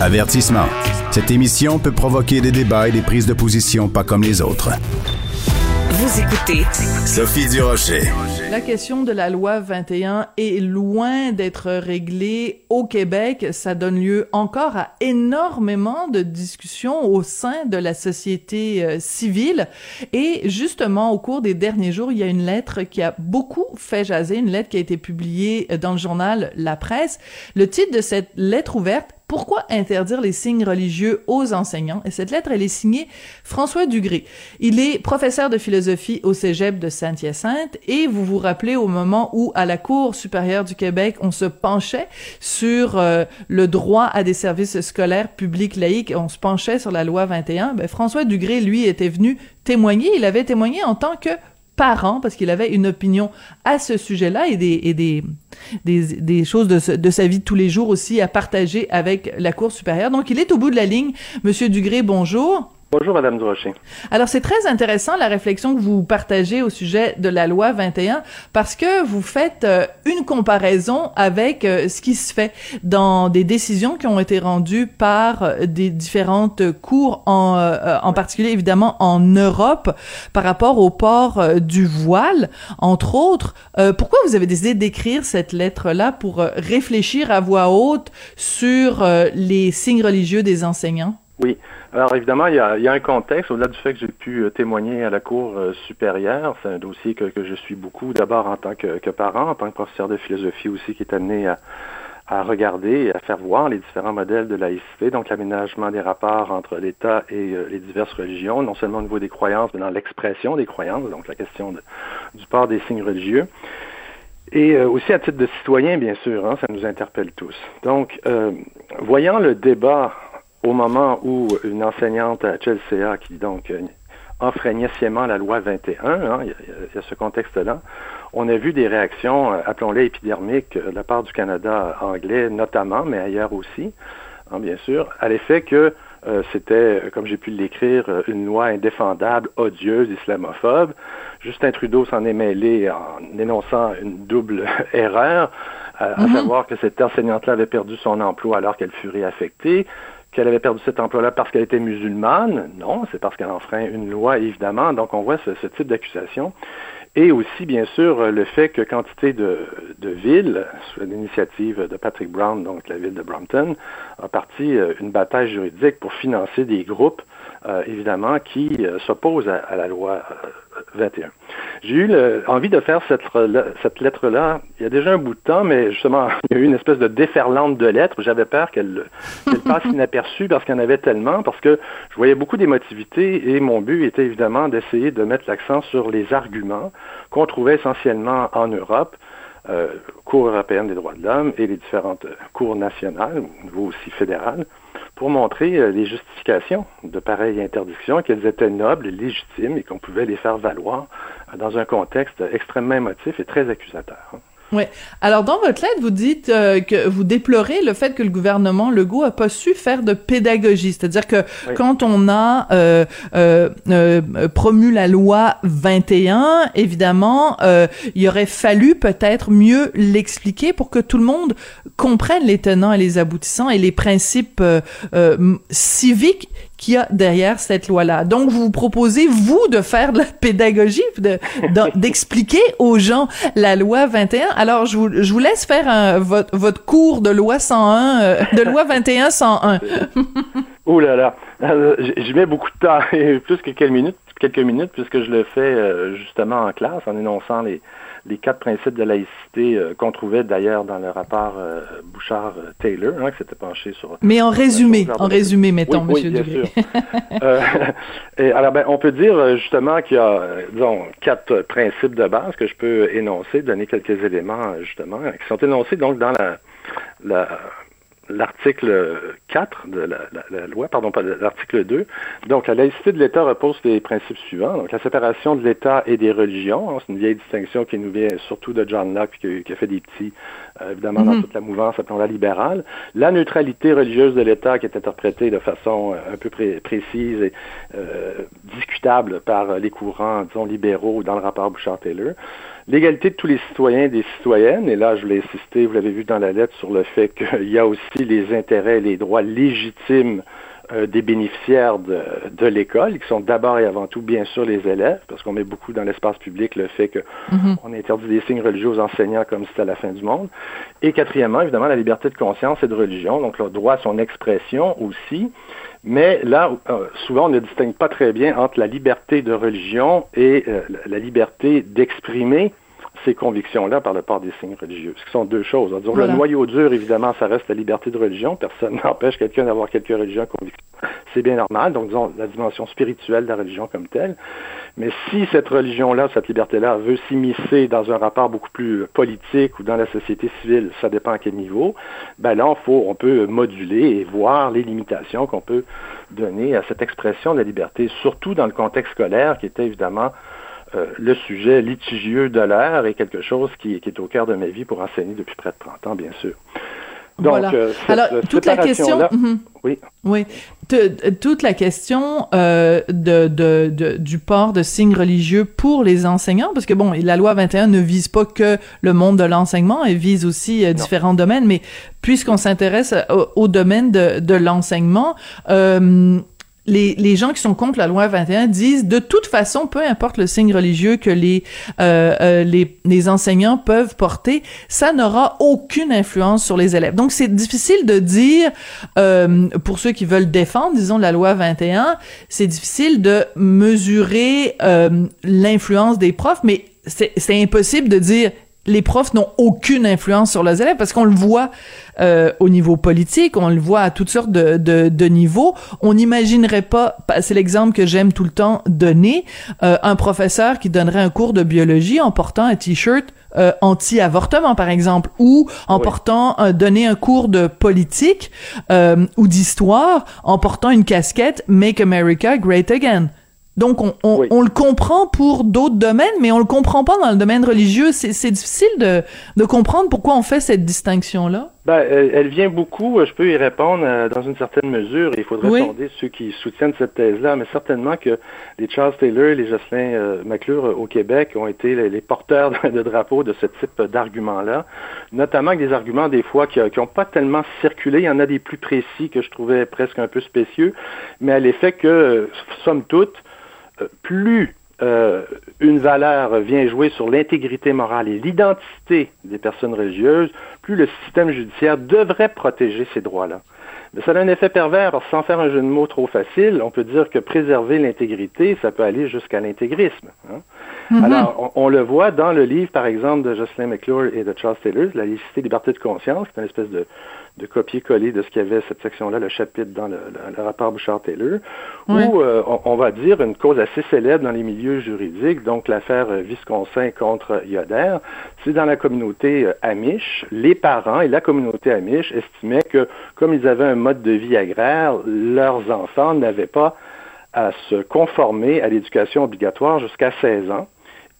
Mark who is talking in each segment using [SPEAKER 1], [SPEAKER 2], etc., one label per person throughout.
[SPEAKER 1] Avertissement. Cette émission peut provoquer des débats et des prises de position pas comme les autres.
[SPEAKER 2] Vous écoutez
[SPEAKER 1] Sophie Durocher.
[SPEAKER 3] La question de la loi 21 est loin d'être réglée au Québec. Ça donne lieu encore à énormément de discussions au sein de la société euh, civile. Et justement, au cours des derniers jours, il y a une lettre qui a beaucoup fait jaser, une lettre qui a été publiée dans le journal La Presse. Le titre de cette lettre ouverte, pourquoi interdire les signes religieux aux enseignants? Et cette lettre, elle est signée François Dugré. Il est professeur de philosophie au Cégep de Saint-Hyacinthe et vous vous rappelez au moment où, à la Cour supérieure du Québec, on se penchait sur euh, le droit à des services scolaires publics laïques, on se penchait sur la loi 21, ben, François Dugré, lui, était venu témoigner. Il avait témoigné en tant que parent parce qu'il avait une opinion à ce sujet-là et des, et des, des, des choses de, de, sa vie de tous les jours aussi à partager avec la Cour supérieure. Donc, il est au bout de la ligne. Monsieur Dugré, bonjour.
[SPEAKER 4] Bonjour, Madame Durocher.
[SPEAKER 3] Alors, c'est très intéressant la réflexion que vous partagez au sujet de la loi 21 parce que vous faites euh, une comparaison avec euh, ce qui se fait dans des décisions qui ont été rendues par euh, des différentes cours, en, en particulier évidemment en Europe, par rapport au port du voile, entre autres. pourquoi vous avez décidé d'écrire cette lettre-là pour réfléchir à voix haute sur les signes religieux des enseignants?
[SPEAKER 4] Oui. Alors évidemment, il y a, il y a un contexte, au-delà du fait que j'ai pu euh, témoigner à la Cour euh, supérieure, c'est un dossier que, que, je suis beaucoup, d'abord en tant que, que, parent, en tant que professeur de philosophie aussi, qui est amené à, à regarder et à faire voir les différents modèles de laïcité, donc l'aménagement des rapports entre l'État et euh, les diverses religions, non seulement au niveau des croyances, mais dans l'expression des croyances, donc la question de, du port des signes religieux. Et aussi à titre de citoyen, bien sûr, hein, ça nous interpelle tous. Donc, euh, voyant le débat au moment où une enseignante à Chelsea, qui donc euh, enfreignait sciemment la loi 21, hein, il, y a, il, y a, ce contexte-là, on a vu des réactions, euh, appelons-les épidermiques, de la part du Canada anglais notamment, mais ailleurs aussi, hein, bien sûr, à l'effet que euh, c'était, comme j'ai pu l'écrire, une loi indéfendable, odieuse, islamophobe. Justin Trudeau s'en est mêlé en énonçant une double erreur, à, mm -hmm. à savoir que cette enseignante-là avait perdu son emploi alors qu'elle fut réaffectée qu'elle avait perdu cet emploi-là parce qu'elle était musulmane. Non, c'est parce qu'elle enfreint une loi, évidemment. Donc, on voit ce, type d'accusation. Et aussi, bien sûr, le fait que quantité de, de villes, sous l'initiative de Patrick Brown, donc la ville de Brampton, a parti une bataille juridique pour financer des groupes, euh, évidemment, qui euh, s'opposent à, à, la loi euh, 21. J'ai eu le, envie de faire cette, cette lettre-là il y a déjà un bout de temps, mais justement, il y a eu une espèce de déferlante de lettres. J'avais peur qu'elle qu passe inaperçue parce qu'il y en avait tellement, parce que je voyais beaucoup d'émotivité et mon but était évidemment d'essayer de mettre l'accent sur les arguments qu'on trouvait essentiellement en Europe, euh, Cour européenne des droits de l'homme et les différentes cours nationales, au niveau aussi fédéral, pour montrer euh, les justifications de pareilles interdictions, qu'elles étaient nobles et légitimes et qu'on pouvait les faire valoir dans un contexte extrêmement émotif et très accusateur.
[SPEAKER 3] Oui. Alors, dans votre lettre, vous dites euh, que vous déplorez le fait que le gouvernement Legault a pas su faire de pédagogie. C'est-à-dire que oui. quand on a euh, euh, promu la loi 21, évidemment, il aurait fallu peut-être mieux l'expliquer pour que tout le monde comprenne les tenants et les aboutissants et les principes civiques qu'il y a derrière cette loi-là. Donc, vous vous proposez, vous, de faire de la pédagogie, d'expliquer de, aux gens la loi 21. Alors, je vous, je vous laisse faire un, votre, votre cours de loi 101, euh, de loi 21 101.
[SPEAKER 4] Ouh là là, j'y mets beaucoup de temps, plus que quelques minutes, quelques minutes, puisque je le fais euh, justement en classe, en énonçant les, les quatre principes de laïcité euh, qu'on trouvait d'ailleurs dans le rapport euh, Bouchard-Taylor, hein, qui s'était penché sur...
[SPEAKER 3] Mais en résumé, en résumé, mettons,
[SPEAKER 4] oui,
[SPEAKER 3] Monsieur
[SPEAKER 4] oui, bien sûr. euh, et alors, ben, on peut dire justement qu'il y a, disons, quatre principes de base que je peux énoncer, donner quelques éléments, justement, qui sont énoncés donc dans la, la l'article 4 de la, la, la, loi, pardon, pas l'article 2. Donc, la laïcité de l'État repose les principes suivants. Donc, la séparation de l'État et des religions. Hein, c'est une vieille distinction qui nous vient surtout de John Locke, qui, qui a fait des petits, euh, évidemment, mm -hmm. dans toute la mouvance, appelons-la libérale. La neutralité religieuse de l'État, qui est interprétée de façon un peu pré précise et euh, discutable par les courants, disons, libéraux dans le rapport Bouchard-Taylor l'égalité de tous les citoyens et des citoyennes, et là je l'ai insisté, vous l'avez vu dans la lettre, sur le fait qu'il y a aussi les intérêts et les droits légitimes euh, des bénéficiaires de, de l'école, qui sont d'abord et avant tout, bien sûr, les élèves, parce qu'on met beaucoup dans l'espace public le fait qu'on mm-hmm. interdit des signes religieux aux enseignants comme si c'était la fin du monde. Et quatrièmement, évidemment, la liberté de conscience et de religion, donc le droit à son expression aussi. Mais là, euh, souvent, on ne distingue pas très bien entre la liberté de religion et euh, la liberté d'exprimer ces convictions-là par le port des signes religieux. Ce sont deux choses. Le noyau dur, évidemment, ça reste la liberté de religion. Personne n'empêche quelqu'un d'avoir quelques religions convictions. C'est bien normal. Donc, disons, la dimension spirituelle de la religion comme telle. Mais si cette religion-là, cette liberté-là, veut s'immiscer dans un rapport beaucoup plus politique ou dans la société civile, ça dépend à quel niveau, ben là, on, faut, on peut moduler et voir les limitations qu'on peut donner à cette expression de la liberté, surtout dans le contexte scolaire, qui était évidemment euh, le sujet litigieux de l'heure est quelque chose qui, est au cœur de ma vie pour enseigner depuis près de 30 ans, bien sûr.
[SPEAKER 3] Donc, voilà. Euh, Alors, toute la question, mhm. oui, oui, toute la question euh, de, de, du port de signes religieux pour les enseignants, parce que bon, la loi 21 ne vise pas que le monde de l'enseignement, elle vise aussi différents domaines, mais puisqu'on s'intéresse au, domaine de, de l'enseignement, les, les, gens qui sont contre la loi 21 disent de toute façon, peu importe le signe religieux que les, euh, euh, les, les, enseignants peuvent porter, ça n'aura aucune influence sur les élèves. Donc c'est difficile de dire, euh, pour ceux qui veulent défendre, disons, la loi 21, c'est difficile de mesurer euh, l'influence des profs, mais c'est impossible de dire les profs n'ont aucune influence sur les élèves parce qu'on le voit euh, au niveau politique, on le voit à toutes sortes de, de, de niveaux. On n'imaginerait pas, c'est l'exemple que j'aime tout le temps donner, euh, un professeur qui donnerait un cours de biologie en portant un t-shirt euh, anti-avortement par exemple ou en portant donner un cours de politique ou d'histoire en portant une casquette Make America Great Again. Donc, on, on, on, le comprend pour d'autres domaines, mais on le comprend pas dans le domaine religieux. C'est difficile de, de, comprendre pourquoi on fait cette distinction-là.
[SPEAKER 4] Ben, elle, vient beaucoup, je peux y répondre euh, dans une certaine mesure. Il faudrait oui. ceux qui soutiennent cette thèse-là, mais certainement que les Charles Taylor et les Jocelyn euh, McClure euh, au Québec ont été les, porteurs de, drapeaux de ce type d'arguments-là, notamment avec des arguments des fois qui n'ont pas tellement circulé. Il y en a des plus précis que je trouvais presque un peu spécieux, mais à l'effet que, somme toute, euh, plus euh, une valeur vient jouer sur l'intégrité morale et l'identité des personnes religieuses, plus le système judiciaire devrait protéger ces droits-là. Mais ça a un effet pervers, sans faire un jeu de mots trop facile, on peut dire que préserver l'intégrité, ça peut aller jusqu'à l'intégrisme. Hein. Mm-hmm. Alors, on, le voit dans le livre, par exemple, de Jocelyn McClure et de Charles Taylor, La licité liberté de conscience, qui est une espèce de, de copier-coller de ce qu'il y avait cette section-là, le chapitre dans le, rapport Bouchard-Taylor, où euh, on, va dire une cause assez célèbre dans les milieux juridiques, donc l'affaire Visconsin contre Yoder, c'est dans la communauté euh, Amish, les parents et la communauté Amish estimaient que comme ils avaient un mode de vie agraire, leurs enfants n'avaient pas à se conformer à l'éducation obligatoire jusqu'à 16 ans.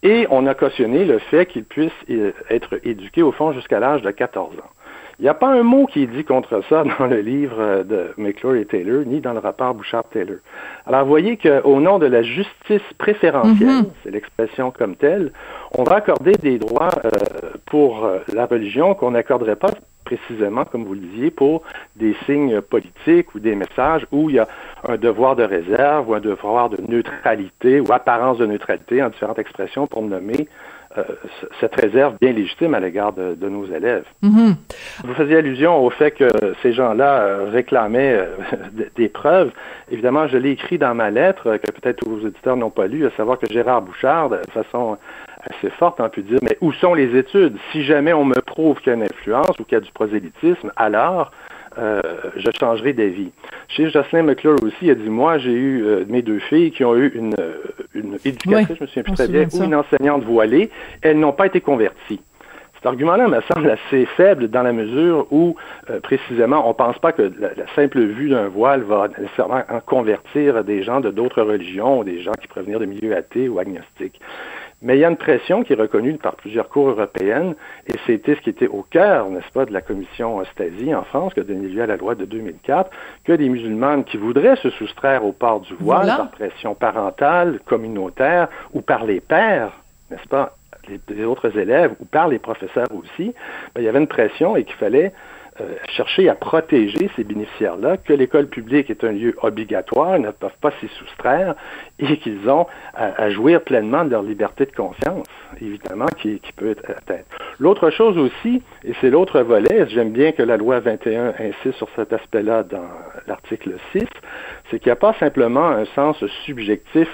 [SPEAKER 4] Et on a cautionné le fait qu'ils puissent être éduqués au fond jusqu'à l'âge de 14 ans. Il n'y a pas un mot qui est dit contre ça dans le livre de McClure et Taylor, ni dans le rapport Bouchard-Taylor. Alors, vous voyez qu'au nom de la justice préférentielle, mm-hmm. c'est l'expression comme telle, on va accorder des droits euh, pour euh, la religion qu'on n'accorderait pas précisément, comme vous le disiez, pour des signes politiques ou des messages où il y a un devoir de réserve ou un devoir de neutralité ou apparence de neutralité en différentes expressions pour nommer euh, cette réserve bien légitime à l'égard de, nos élèves. Mm-hmm. Vous faisiez allusion au fait que ces gens-là euh, réclamaient euh, des preuves. Évidemment, je l'ai écrit dans ma lettre, que peut-être vos auditeurs n'ont pas lu, à savoir que Gérard Bouchard, de façon assez forte, on peut dire, mais où sont les études? Si jamais on me prouve qu'il y a une influence ou qu'il y a du prosélytisme, alors euh, je changerai d'avis. Chez Jocelyn McClure aussi, il a dit, moi, j'ai eu euh, mes deux filles qui ont eu une, euh, une éducatrice, je me souviens plus très bien, ou une enseignante voilée, elles n'ont pas été converties. Cet argument-là me semble assez faible dans la mesure où, précisément, on ne pense pas que la, la simple vue d'un voile va nécessairement en convertir des gens de d'autres religions ou des gens qui peuvent venir de milieux athées ou agnostiques. Mais il y a une pression qui est reconnue par plusieurs cours européennes, et c'était ce qui était au cœur, n'est-ce pas, de la commission Stasi en France, qui a donné lieu à la loi de 2004, que des musulmanes qui voudraient se soustraire au port du voile par pression parentale, communautaire ou par les pères, n'est-ce pas, les, autres élèves ou par les professeurs aussi, ben, il y avait une pression et qu'il fallait euh, chercher à protéger ces bénéficiaires-là, que l'école publique est un lieu obligatoire, ils ne peuvent pas s'y soustraire et qu'ils ont à, jouir pleinement de leur liberté de conscience, évidemment, qui, peut être atteinte. L'autre chose aussi, et c'est l'autre volet, j'aime bien que la loi 21 insiste sur cet aspect-là dans l'article 6, c'est qu'il n'y a pas simplement un sens subjectif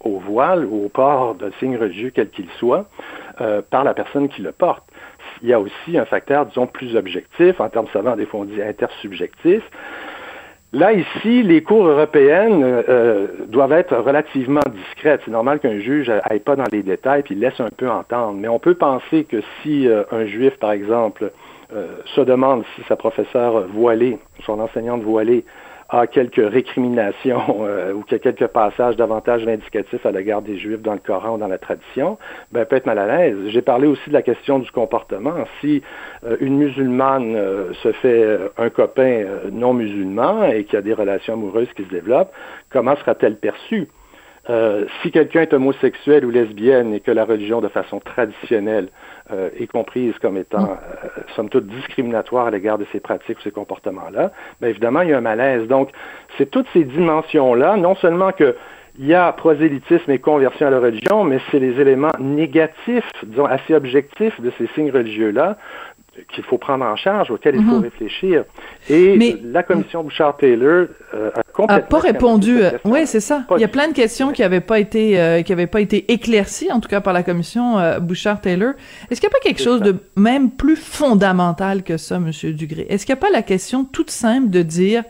[SPEAKER 4] au voile ou au port d'un signe religieux quel qu'il soit euh, par la personne qui le porte il y a aussi un facteur, disons, plus objectif, en termes savants, des fois on dit intersubjectif. Là, ici, les cours européennes euh, doivent être relativement discrètes. C'est normal qu'un juge n'aille pas dans les détails puis laisse un peu entendre. Mais on peut penser que si euh, un juif, par exemple, euh, se demande si sa professeure voilée, son enseignante voilée, a quelques récriminations euh, ou qu'il y a quelques passages davantage vindicatifs à l'égard des Juifs dans le Coran ou dans la tradition, ben, peut être mal à l'aise. J'ai parlé aussi de la question du comportement. Si euh, une musulmane euh, se fait un copain non musulman et qu'il y a des relations amoureuses qui se développent, comment sera-t-elle perçue? Euh, si quelqu'un est homosexuel ou lesbienne et que la religion, de façon traditionnelle, euh, est comprise comme étant, euh, somme toute, discriminatoire à l'égard de ces pratiques ou ces comportements-là, bien évidemment, il y a un malaise. Donc, c'est toutes ces dimensions-là, non seulement que il y a prosélytisme et conversion à la religion, mais c'est les éléments négatifs, disons assez objectifs de ces signes religieux-là qu'il faut prendre en charge, auquel il faut mhm. réfléchir. Et la commission Bouchard-Taylor euh, a complètement...
[SPEAKER 3] A pas répondu. Euh, oui, c'est ça. il y a plein de questions qui n'avaient pas été euh, qui avaient pas été éclaircies, en tout cas par la commission Bouchard-Taylor. Est-ce qu'il n'y a pas quelque chose de même plus fondamental que ça, Monsieur Dugré? Est-ce qu'il n'y a pas la question toute simple de dire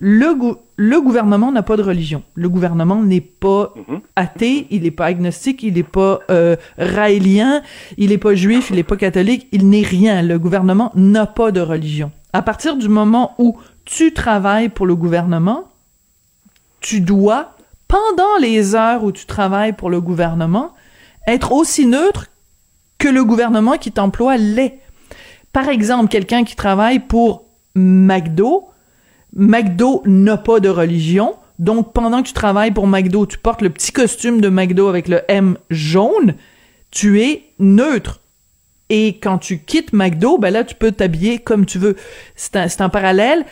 [SPEAKER 3] le, le gouvernement n'a pas de religion. Le gouvernement n'est pas mhm. athée, il n'est pas agnostique, il n'est pas euh, raélien, il n'est pas juif, il n'est pas catholique, il n'est rien. Le gouvernement n'a pas de religion. À partir du moment où tu travailles pour le gouvernement, tu dois, pendant les heures où tu travailles pour le gouvernement, être aussi neutre que le gouvernement qui t'emploie l'est. Par exemple, quelqu'un qui travaille pour McDo, McDo n'a pas de religion. Donc, pendant que tu travailles pour McDo, tu portes le petit costume de McDo avec le M jaune, tu es neutre. Et quand tu quittes McDo, ben là, tu peux t'habiller comme tu veux. C'est un, un, parallèle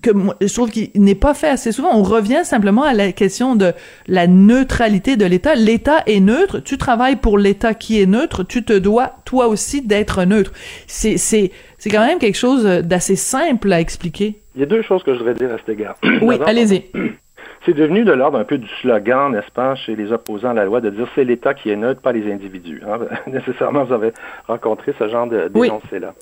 [SPEAKER 3] que je trouve qu'il n'est pas fait assez souvent. On revient simplement à la question de la neutralité de l'État. L'État est neutre. Tu travailles pour l'État qui est neutre. Tu te dois, toi aussi, d'être neutre. C'est, c'est, c'est quand même quelque chose d'assez simple à expliquer.
[SPEAKER 4] Il y a deux choses que je voudrais dire à cet égard.
[SPEAKER 3] Oui, allez-y.
[SPEAKER 4] C'est devenu de l'ordre un peu du slogan, n'est-ce pas, chez les opposants à la loi, de dire c'est l'État qui est neutre, pas les individus. Hein. Nécessairement, vous avez rencontré ce genre de d'énoncé-là.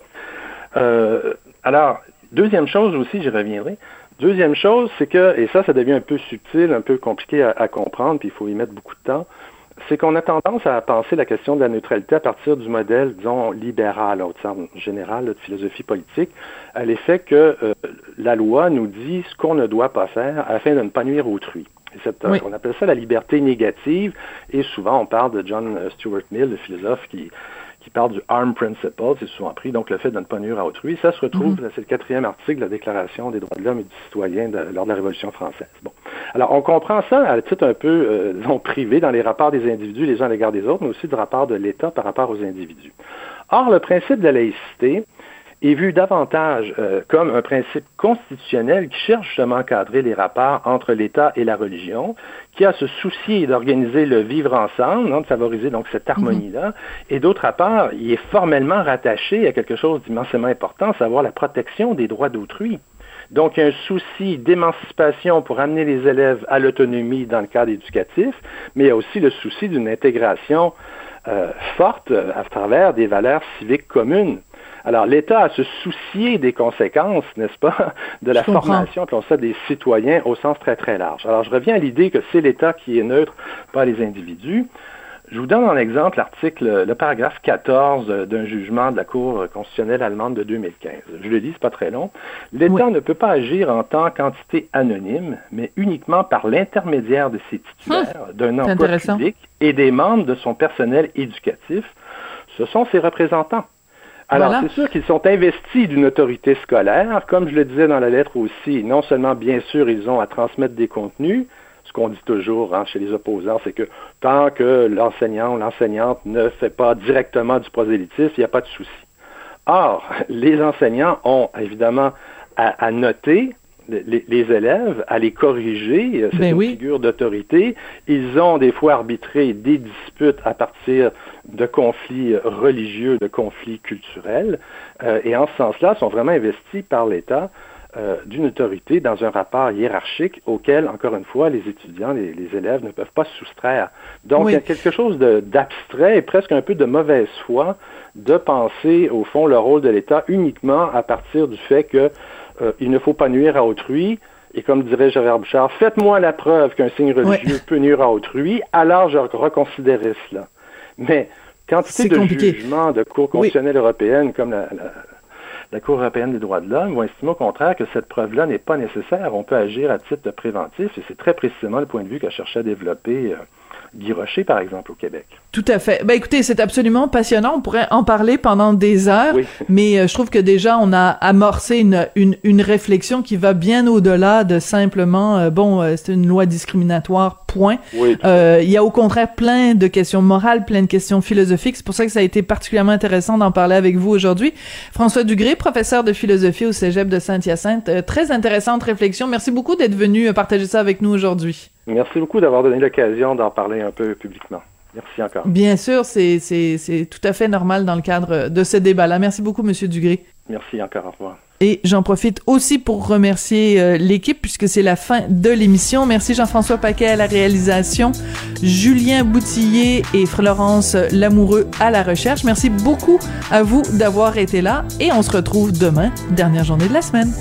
[SPEAKER 4] Euh, alors, deuxième chose aussi, j'y reviendrai. Deuxième chose, c'est que, et ça, ça devient un peu subtil, un peu compliqué à, à comprendre, puis il faut y mettre beaucoup de temps, c'est qu'on a tendance à penser la question de la neutralité à partir du modèle, disons, libéral, au sens général de philosophie politique, à l'effet que euh, la loi nous dit ce qu'on ne doit pas faire afin de ne pas nuire autrui. On appelle ça la liberté négative, et souvent on parle de John Stuart Mill, le philosophe qui qui parle du harm principle, c'est souvent pris, donc le fait de ne pas nuire à autrui. Ça se retrouve, mhm. c'est le quatrième article de la Déclaration des droits de l'homme et du citoyen lors de la Révolution française. Bon. Alors, on comprend ça à titre un peu, euh, disons, privé dans les rapports des individus les uns à l'égard des autres, mais aussi du rapport de l'État par rapport aux individus. Or, le principe de la laïcité, est vu davantage euh, comme un principe constitutionnel qui cherche justement à encadrer les rapports entre l'État et la religion, qui a ce souci d'organiser le vivre ensemble, de favoriser donc cette harmonie-là, et d'autre part, il est formellement rattaché à quelque chose d'immensément important, savoir la protection des droits d'autrui. Donc, il y a un souci d'émancipation pour amener les élèves à l'autonomie dans le cadre éducatif, mais il y a aussi le souci d'une intégration euh, forte à travers des valeurs civiques communes. Alors, l'État a se soucier des conséquences, n'est-ce pas, de la formation, on ça, des citoyens au sens très, très large. Alors, je reviens à l'idée que c'est l'État qui est neutre, pas les individus. Je vous donne en exemple l'article, le paragraphe 14 d'un jugement de la Cour constitutionnelle allemande de 2015. Je le dis, c'est pas très long. L'État ne peut pas agir en tant qu'entité anonyme, mais uniquement par l'intermédiaire de ses titulaires, hum, d'un emploi public et des membres de son personnel éducatif. Ce sont ses représentants. Alors, c'est sûr qu'ils sont investis d'une autorité scolaire. Comme je le disais dans la lettre aussi, non seulement, bien sûr, ils ont à transmettre des contenus, ce qu'on dit toujours hein, chez les opposants, c'est que tant que l'enseignant ou l'enseignante ne fait pas directement du prosélytisme, il n'y a pas de souci. Or, les enseignants ont évidemment à, noter les, élèves, à les corriger, euh, c'est ben une figure d'autorité. Ils ont des fois arbitré des disputes à partir de conflits religieux, de conflits culturels, euh, et en ce sens-là, sont vraiment investis par l'État euh, d'une autorité dans un rapport hiérarchique auquel, encore une fois, les étudiants, les, élèves ne peuvent pas se soustraire. Donc, il y a quelque chose d'abstrait et presque un peu de mauvaise foi de penser, au fond, le rôle de l'État uniquement à partir du fait qu'il euh, ne faut pas nuire à autrui. Et comme dirait Gérard Bouchard, faites-moi la preuve qu'un signe religieux peut nuire à autrui, alors je reconsidérerai cela. Mais quantité de compliqué. jugements de Cour constitutionnelle européenne comme la la Cour européenne des droits de l'homme vont estimer au contraire que cette preuve-là n'est pas nécessaire. On peut agir à titre de préventif et c'est très précisément le point de vue qu'a cherché à développer euh, Guy Rocher, par exemple, au Québec.
[SPEAKER 3] Tout à fait. Ben écoutez, c'est absolument passionnant. On pourrait en parler pendant des heures, mais euh, je trouve que déjà on a amorcé une, une, une réflexion qui va bien au-delà de simplement euh, bon, euh, c'est une loi discriminatoire. Point. Il y a au contraire plein de questions morales, plein de questions philosophiques. C'est pour ça que ça a été particulièrement intéressant d'en parler avec vous aujourd'hui. François Dugré, professeur de philosophie au Cégep de Saint-Hyacinthe. très intéressante réflexion. Merci beaucoup d'être venu partager ça avec nous aujourd'hui.
[SPEAKER 4] Merci beaucoup d'avoir donné l'occasion d'en parler un peu publiquement. Merci encore.
[SPEAKER 3] Bien sûr, c'est tout à fait normal dans le cadre de ce débat-là. Merci beaucoup, Monsieur Dugré.
[SPEAKER 4] Merci encore. Au revoir.
[SPEAKER 3] Et j'en profite aussi pour remercier euh, l'équipe puisque c'est la fin de l'émission. Merci Jean-François Paquet à la réalisation, Julien Boutillier et Florence Lamoureux à la recherche. Merci beaucoup à vous d'avoir été là et on se retrouve demain, dernière journée de la semaine.